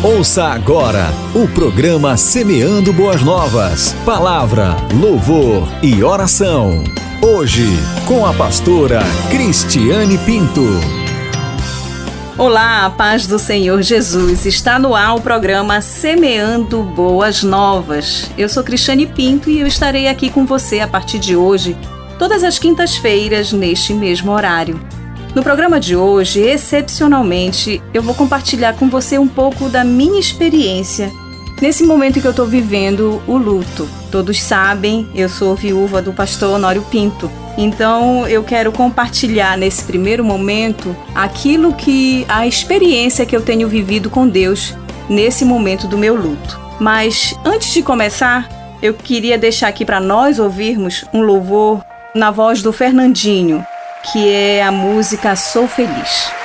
Ouça agora o programa Semeando Boas Novas. Palavra, louvor e oração. Hoje, com a pastora Cristiane Pinto. Olá, a paz do Senhor Jesus. Está no ar o programa Semeando Boas Novas. Eu sou Cristiane Pinto e eu estarei aqui com você a partir de hoje, todas as quintas-feiras, neste mesmo horário. No programa de hoje, excepcionalmente, eu vou compartilhar com você um pouco da minha experiência nesse momento que eu estou vivendo o luto. Todos sabem, eu sou viúva do pastor Honório Pinto. Então, eu quero compartilhar nesse primeiro momento aquilo que a experiência que eu tenho vivido com Deus nesse momento do meu luto. Mas antes de começar, eu queria deixar aqui para nós ouvirmos um louvor na voz do Fernandinho, que é a música Sou Feliz.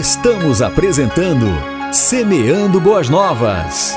Estamos apresentando Semeando Boas Novas.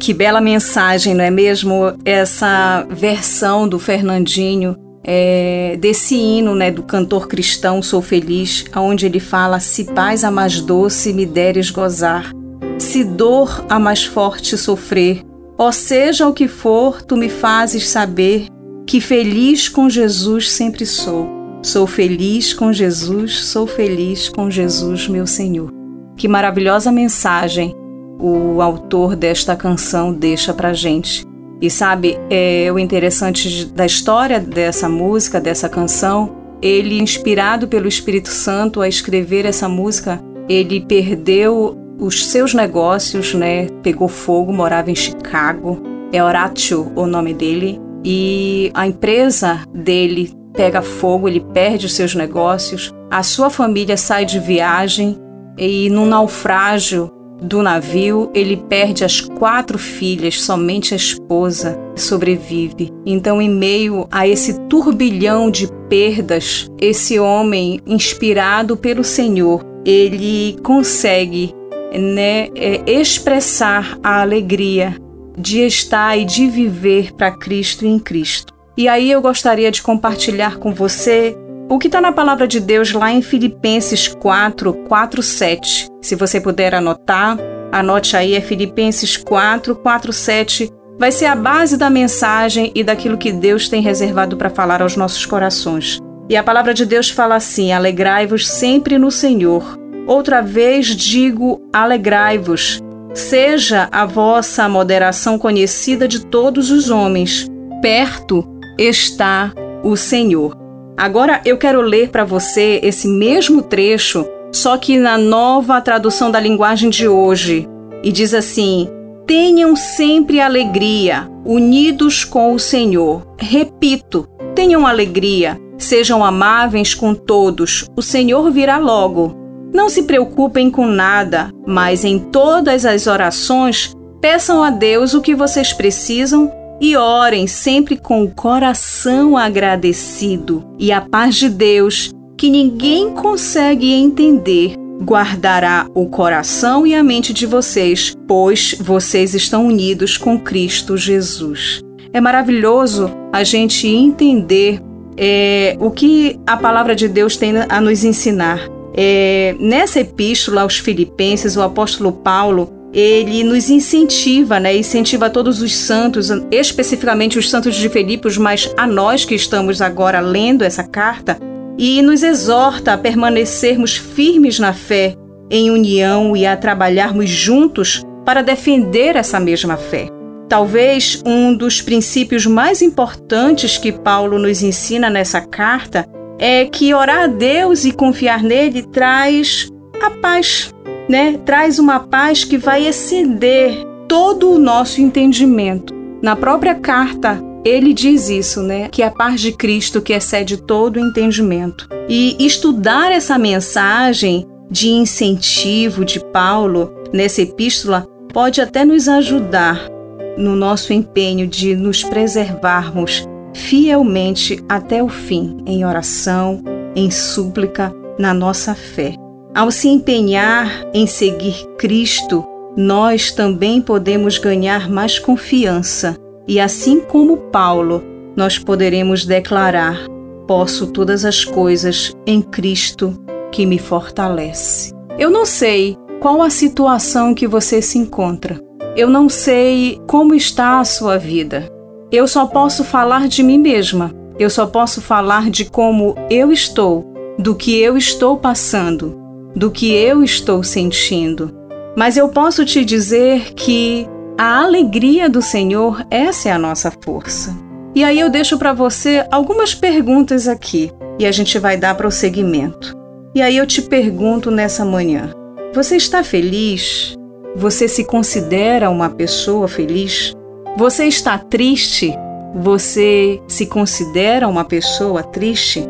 Que bela mensagem, não é mesmo? Essa versão do Fernandinho é, desse hino, né, do cantor cristão Sou Feliz, onde ele fala: Se paz a mais doce me deres gozar, se dor a mais forte sofrer, ó seja o que for, tu me fazes saber que feliz com Jesus sempre sou. Sou feliz com Jesus, sou feliz com Jesus, meu Senhor. Que maravilhosa mensagem o autor desta canção deixa pra gente. E sabe, é o interessante da história dessa música, dessa canção, ele inspirado pelo Espírito Santo a escrever essa música, ele perdeu os seus negócios, né? Pegou fogo, morava em Chicago. É Horatio o nome dele. E a empresa dele pega fogo, ele perde os seus negócios. A sua família sai de viagem e num naufrágio do navio, ele perde as quatro filhas, somente a esposa sobrevive. Então, em meio a esse turbilhão de perdas, esse homem, inspirado pelo Senhor, ele consegue né, é, expressar a alegria de estar e de viver para Cristo em Cristo. E aí eu gostaria de compartilhar com você o que está na palavra de Deus lá em Filipenses 4, 4, 7. Se você puder anotar, anote aí, é Filipenses 4, 4, 7. Vai ser a base da mensagem e daquilo que Deus tem reservado para falar aos nossos corações. E a palavra de Deus fala assim: Alegrai-vos sempre no Senhor. Outra vez digo: alegrai-vos. Seja a vossa moderação conhecida de todos os homens. Perto está o Senhor. Agora eu quero ler para você esse mesmo trecho, só que na nova tradução da linguagem de hoje. E diz assim: Tenham sempre alegria, unidos com o Senhor. Repito, tenham alegria, sejam amáveis com todos, o Senhor virá logo. Não se preocupem com nada, mas em todas as orações peçam a Deus o que vocês precisam e orem sempre com o coração agradecido. E a paz de Deus, que ninguém consegue entender, guardará o coração e a mente de vocês, pois vocês estão unidos com Cristo Jesus. É maravilhoso a gente entender é, o que a palavra de Deus tem a nos ensinar. É, nessa epístola aos Filipenses, o apóstolo Paulo ele nos incentiva, né? Incentiva todos os santos, especificamente os santos de Filipos, mas a nós que estamos agora lendo essa carta, e nos exorta a permanecermos firmes na fé, em união e a trabalharmos juntos para defender essa mesma fé. Talvez um dos princípios mais importantes que Paulo nos ensina nessa carta é que orar a Deus e confiar nele traz a paz, né? Traz uma paz que vai exceder todo o nosso entendimento. Na própria carta, ele diz isso, né? Que a paz de Cristo que excede todo o entendimento. E estudar essa mensagem de incentivo de Paulo nessa epístola pode até nos ajudar no nosso empenho de nos preservarmos fielmente até o fim em oração, em súplica, na nossa fé. Ao se empenhar em seguir Cristo, nós também podemos ganhar mais confiança e, assim como Paulo, nós poderemos declarar: Posso todas as coisas em Cristo que me fortalece. Eu não sei qual a situação que você se encontra, eu não sei como está a sua vida. Eu só posso falar de mim mesma. Eu só posso falar de como eu estou, do que eu estou passando, do que eu estou sentindo. Mas eu posso te dizer que a alegria do Senhor, essa é a nossa força. E aí eu deixo para você algumas perguntas aqui e a gente vai dar prosseguimento. E aí eu te pergunto nessa manhã: você está feliz? Você se considera uma pessoa feliz? Você está triste? Você se considera uma pessoa triste?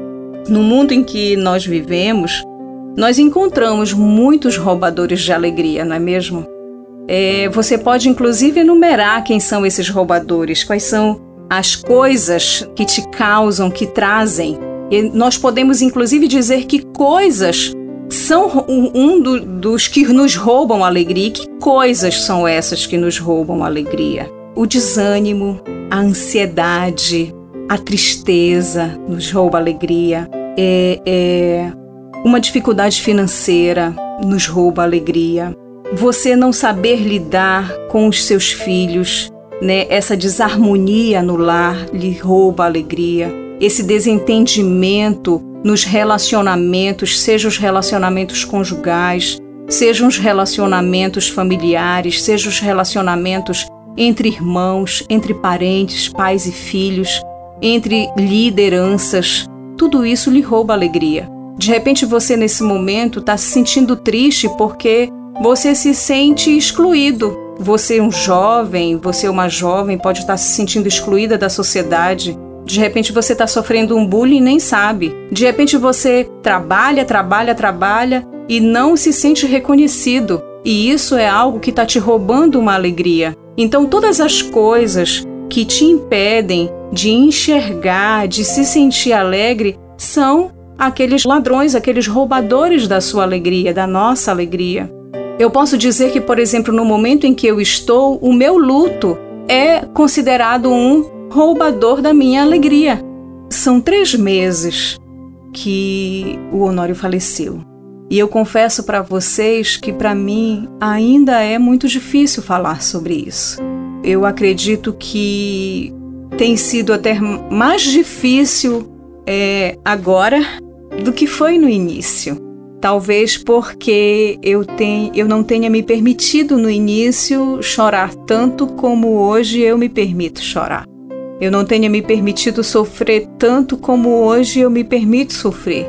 No mundo em que nós vivemos, nós encontramos muitos roubadores de alegria, não é mesmo? É, você pode inclusive enumerar quem são esses roubadores, quais são as coisas que te causam, que trazem. E nós podemos inclusive dizer que coisas são um do, dos que nos roubam alegria. E que coisas são essas que nos roubam alegria? O desânimo, a ansiedade, a tristeza nos rouba alegria. É, é uma dificuldade financeira nos rouba a alegria. Você não saber lidar com os seus filhos, né? Essa desarmonia no lar lhe rouba a alegria. Esse desentendimento nos relacionamentos, sejam os relacionamentos conjugais, sejam os relacionamentos familiares, sejam os relacionamentos entre irmãos, entre parentes, pais e filhos, entre lideranças, tudo isso lhe rouba alegria. De repente você nesse momento está se sentindo triste porque você se sente excluído. Você é um jovem, você é uma jovem, pode estar se sentindo excluída da sociedade. De repente você está sofrendo um bullying e nem sabe. De repente você trabalha, trabalha, trabalha e não se sente reconhecido. E isso é algo que está te roubando uma alegria. Então, todas as coisas que te impedem de enxergar, de se sentir alegre, são aqueles ladrões, aqueles roubadores da sua alegria, da nossa alegria. Eu posso dizer que, por exemplo, no momento em que eu estou, o meu luto é considerado um roubador da minha alegria. São três meses que o Honório faleceu. E eu confesso para vocês que para mim ainda é muito difícil falar sobre isso. Eu acredito que tem sido até mais difícil é, agora do que foi no início. Talvez porque eu, tenho, eu não tenha me permitido no início chorar tanto como hoje eu me permito chorar eu não tenha me permitido sofrer tanto como hoje eu me permito sofrer.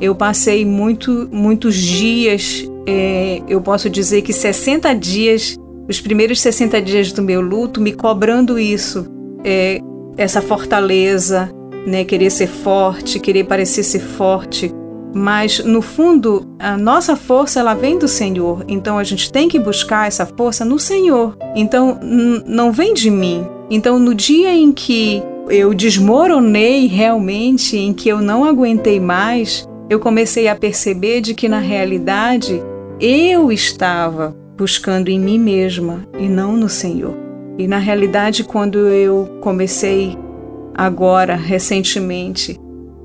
Eu passei muito, muitos dias, é, eu posso dizer que 60 dias, os primeiros 60 dias do meu luto, me cobrando isso, é, essa fortaleza, né, querer ser forte, querer parecer ser forte. Mas no fundo, a nossa força ela vem do Senhor. Então a gente tem que buscar essa força no Senhor. Então não vem de mim, então, no dia em que eu desmoronei realmente, em que eu não aguentei mais, eu comecei a perceber de que na realidade eu estava buscando em mim mesma e não no Senhor. E na realidade, quando eu comecei agora, recentemente,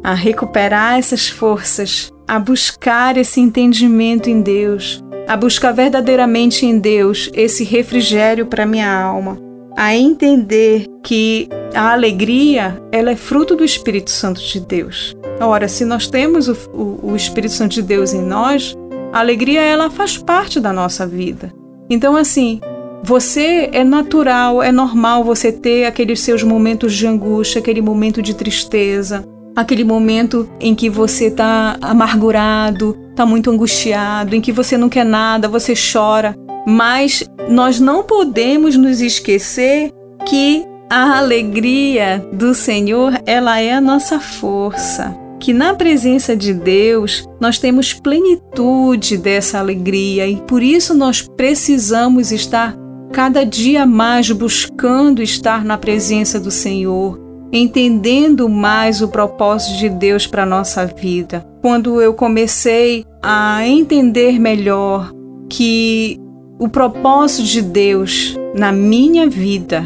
a recuperar essas forças, a buscar esse entendimento em Deus, a buscar verdadeiramente em Deus esse refrigério para minha alma, a entender que a alegria ela é fruto do Espírito Santo de Deus. Ora, se nós temos o, o, o Espírito Santo de Deus em nós, a alegria ela faz parte da nossa vida. Então, assim, você é natural, é normal você ter aqueles seus momentos de angústia, aquele momento de tristeza, aquele momento em que você está amargurado, está muito angustiado, em que você não quer nada, você chora. Mas nós não podemos nos esquecer que a alegria do Senhor, ela é a nossa força. Que na presença de Deus nós temos plenitude dessa alegria e por isso nós precisamos estar cada dia mais buscando estar na presença do Senhor, entendendo mais o propósito de Deus para nossa vida. Quando eu comecei a entender melhor que o propósito de Deus na minha vida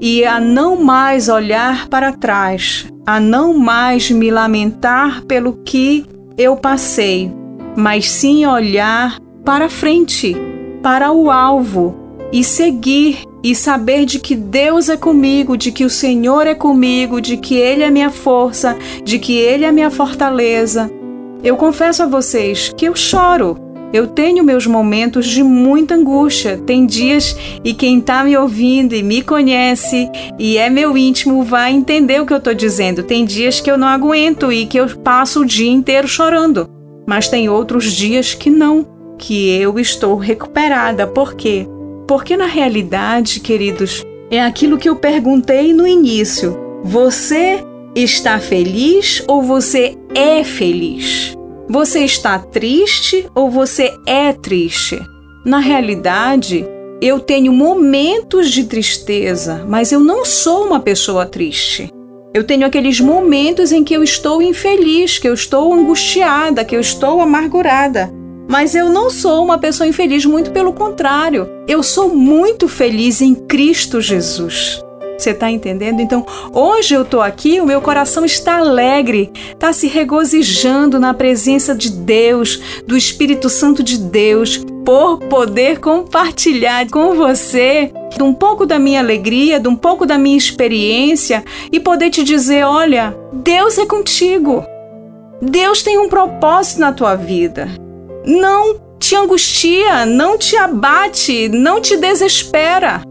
e a não mais olhar para trás, a não mais me lamentar pelo que eu passei, mas sim olhar para frente, para o alvo, e seguir e saber de que Deus é comigo, de que o Senhor é comigo, de que Ele é minha força, de que Ele é minha fortaleza. Eu confesso a vocês que eu choro. Eu tenho meus momentos de muita angústia. Tem dias e quem está me ouvindo e me conhece e é meu íntimo vai entender o que eu estou dizendo. Tem dias que eu não aguento e que eu passo o dia inteiro chorando. Mas tem outros dias que não, que eu estou recuperada. Por quê? Porque na realidade, queridos, é aquilo que eu perguntei no início. Você está feliz ou você é feliz? Você está triste ou você é triste? Na realidade, eu tenho momentos de tristeza, mas eu não sou uma pessoa triste. Eu tenho aqueles momentos em que eu estou infeliz, que eu estou angustiada, que eu estou amargurada. Mas eu não sou uma pessoa infeliz, muito pelo contrário. Eu sou muito feliz em Cristo Jesus. Você está entendendo? Então, hoje eu estou aqui, o meu coração está alegre, está se regozijando na presença de Deus, do Espírito Santo de Deus, por poder compartilhar com você um pouco da minha alegria, de um pouco da minha experiência e poder te dizer: olha, Deus é contigo. Deus tem um propósito na tua vida não te angustia, não te abate, não te desespera.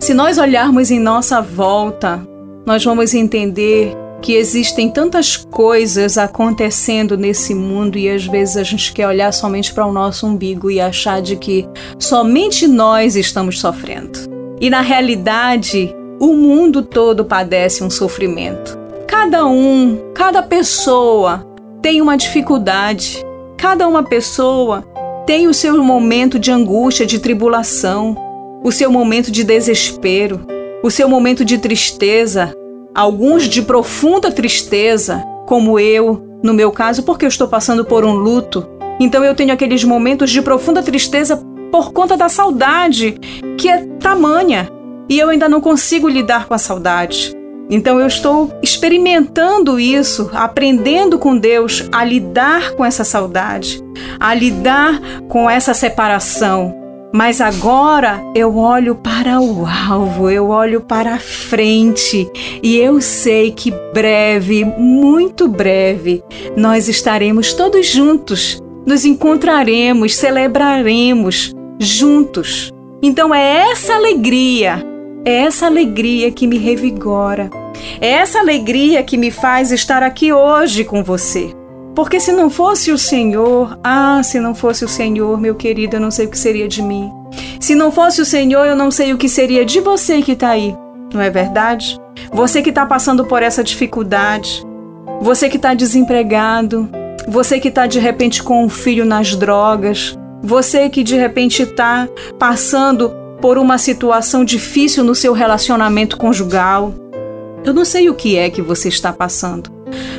Se nós olharmos em nossa volta, nós vamos entender que existem tantas coisas acontecendo nesse mundo e às vezes a gente quer olhar somente para o nosso umbigo e achar de que somente nós estamos sofrendo. E na realidade, o mundo todo padece um sofrimento. Cada um, cada pessoa tem uma dificuldade, Cada uma pessoa tem o seu momento de angústia, de tribulação, o seu momento de desespero, o seu momento de tristeza, alguns de profunda tristeza, como eu, no meu caso, porque eu estou passando por um luto. Então eu tenho aqueles momentos de profunda tristeza por conta da saudade, que é tamanha, e eu ainda não consigo lidar com a saudade. Então eu estou experimentando isso, aprendendo com Deus a lidar com essa saudade, a lidar com essa separação. Mas agora eu olho para o alvo, eu olho para a frente e eu sei que breve, muito breve, nós estaremos todos juntos, nos encontraremos, celebraremos juntos. Então é essa alegria é essa alegria que me revigora. É essa alegria que me faz estar aqui hoje com você. Porque se não fosse o Senhor, ah, se não fosse o Senhor, meu querido, eu não sei o que seria de mim. Se não fosse o Senhor, eu não sei o que seria de você que está aí. Não é verdade? Você que está passando por essa dificuldade, você que está desempregado, você que está de repente com um filho nas drogas, você que de repente está passando por uma situação difícil no seu relacionamento conjugal. Eu não sei o que é que você está passando,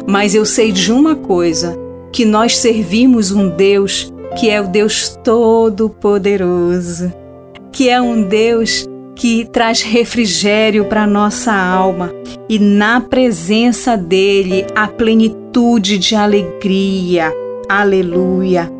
mas eu sei de uma coisa: que nós servimos um Deus que é o Deus Todo-Poderoso, que é um Deus que traz refrigério para nossa alma e na presença dele a plenitude de alegria. Aleluia.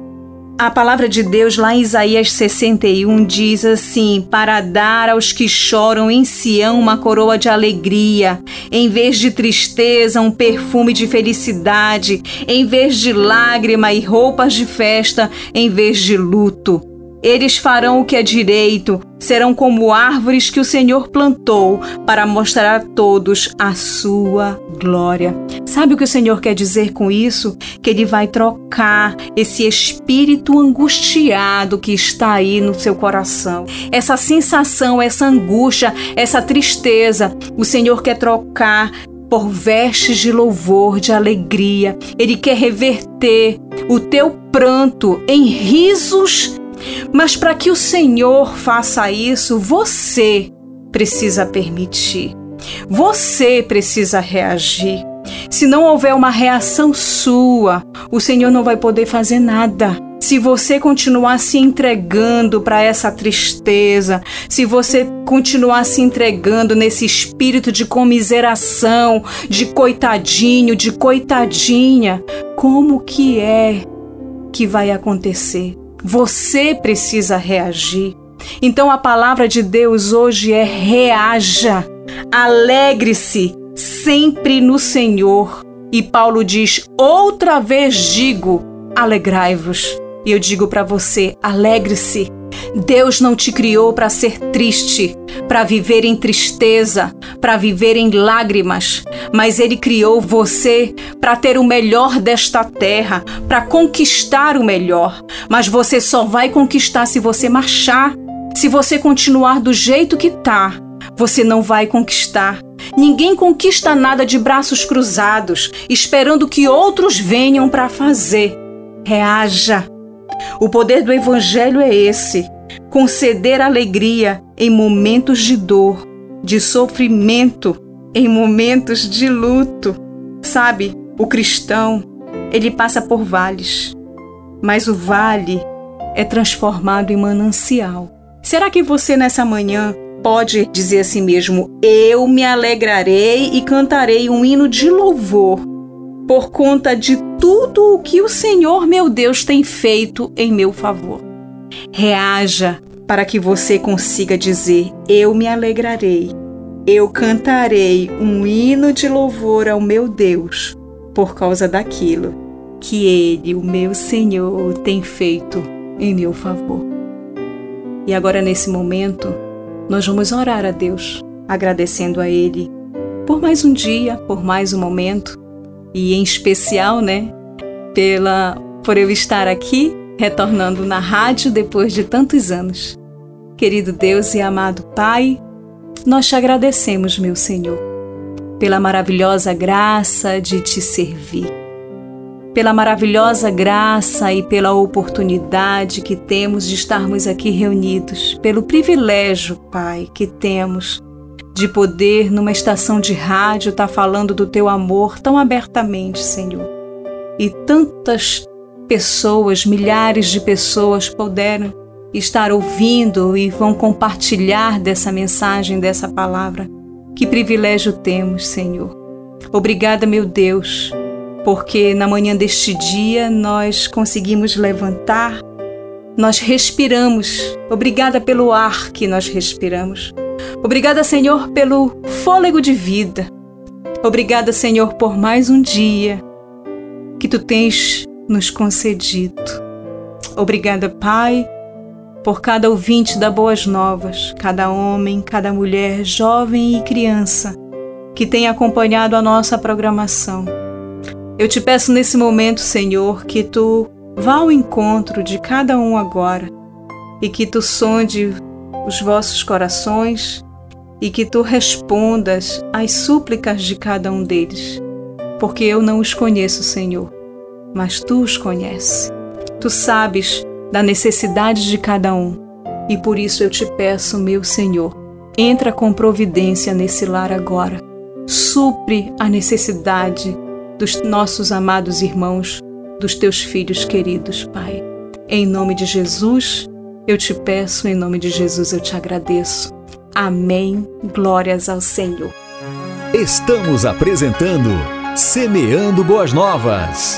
A palavra de Deus lá em Isaías 61 diz assim: Para dar aos que choram em Sião uma coroa de alegria, em vez de tristeza, um perfume de felicidade, em vez de lágrima e roupas de festa, em vez de luto. Eles farão o que é direito, serão como árvores que o Senhor plantou para mostrar a todos a sua glória. Sabe o que o Senhor quer dizer com isso? Que Ele vai trocar esse espírito angustiado que está aí no seu coração, essa sensação, essa angústia, essa tristeza. O Senhor quer trocar por vestes de louvor, de alegria. Ele quer reverter o teu pranto em risos mas para que o Senhor faça isso, você precisa permitir. Você precisa reagir. Se não houver uma reação sua, o Senhor não vai poder fazer nada. Se você continuar se entregando para essa tristeza, se você continuar se entregando nesse espírito de comiseração, de coitadinho, de coitadinha, como que é que vai acontecer? Você precisa reagir. Então a palavra de Deus hoje é reaja, alegre-se sempre no Senhor. E Paulo diz: outra vez digo, alegrai-vos. E eu digo para você: alegre-se. Deus não te criou para ser triste, para viver em tristeza, para viver em lágrimas, mas Ele criou você para ter o melhor desta terra, para conquistar o melhor. Mas você só vai conquistar se você marchar. Se você continuar do jeito que tá, você não vai conquistar. Ninguém conquista nada de braços cruzados, esperando que outros venham para fazer. Reaja. O poder do Evangelho é esse: conceder alegria em momentos de dor, de sofrimento, em momentos de luto. Sabe, o cristão, ele passa por vales, mas o vale é transformado em manancial. Será que você nessa manhã pode dizer a si mesmo: Eu me alegrarei e cantarei um hino de louvor por conta de tudo o que o Senhor meu Deus tem feito em meu favor. Reaja para que você consiga dizer: Eu me alegrarei, eu cantarei um hino de louvor ao meu Deus por causa daquilo que Ele, o meu Senhor, tem feito em meu favor. E agora, nesse momento, nós vamos orar a Deus, agradecendo a Ele por mais um dia, por mais um momento e em especial, né, pela por eu estar aqui retornando na rádio depois de tantos anos. Querido Deus e amado Pai, nós te agradecemos, meu Senhor, pela maravilhosa graça de te servir, pela maravilhosa graça e pela oportunidade que temos de estarmos aqui reunidos, pelo privilégio, Pai, que temos de poder, numa estação de rádio, estar tá falando do teu amor tão abertamente, Senhor. E tantas pessoas, milhares de pessoas puderam estar ouvindo e vão compartilhar dessa mensagem, dessa palavra. Que privilégio temos, Senhor. Obrigada, meu Deus, porque na manhã deste dia nós conseguimos levantar, nós respiramos. Obrigada pelo ar que nós respiramos. Obrigada, Senhor, pelo fôlego de vida. Obrigada, Senhor, por mais um dia que tu tens nos concedido. Obrigada, Pai, por cada ouvinte da Boas Novas, cada homem, cada mulher, jovem e criança que tem acompanhado a nossa programação. Eu te peço nesse momento, Senhor, que tu vá ao encontro de cada um agora e que tu sonde os vossos corações e que tu respondas às súplicas de cada um deles, porque eu não os conheço, Senhor, mas tu os conheces. Tu sabes da necessidade de cada um e por isso eu te peço, meu Senhor, entra com providência nesse lar agora. Supre a necessidade dos nossos amados irmãos, dos teus filhos queridos, Pai. Em nome de Jesus, eu te peço, em nome de Jesus eu te agradeço. Amém. Glórias ao Senhor. Estamos apresentando Semeando Boas Novas.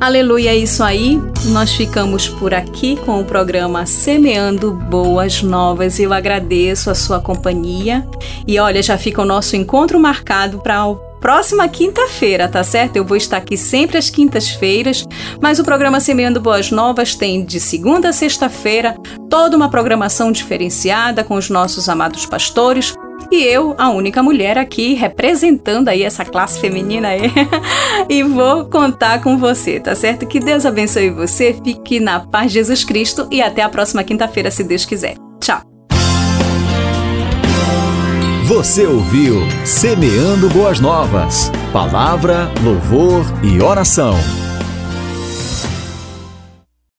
Aleluia, é isso aí. Nós ficamos por aqui com o programa Semeando Boas Novas. Eu agradeço a sua companhia. E olha, já fica o nosso encontro marcado para o próxima quinta-feira, tá certo? Eu vou estar aqui sempre às quintas-feiras, mas o programa Semeando Boas Novas tem de segunda a sexta-feira toda uma programação diferenciada com os nossos amados pastores. E eu, a única mulher aqui representando aí essa classe feminina aí, e vou contar com você, tá certo? Que Deus abençoe você, fique na paz Jesus Cristo e até a próxima quinta-feira, se Deus quiser. Você ouviu Semeando Boas Novas. Palavra, louvor e oração.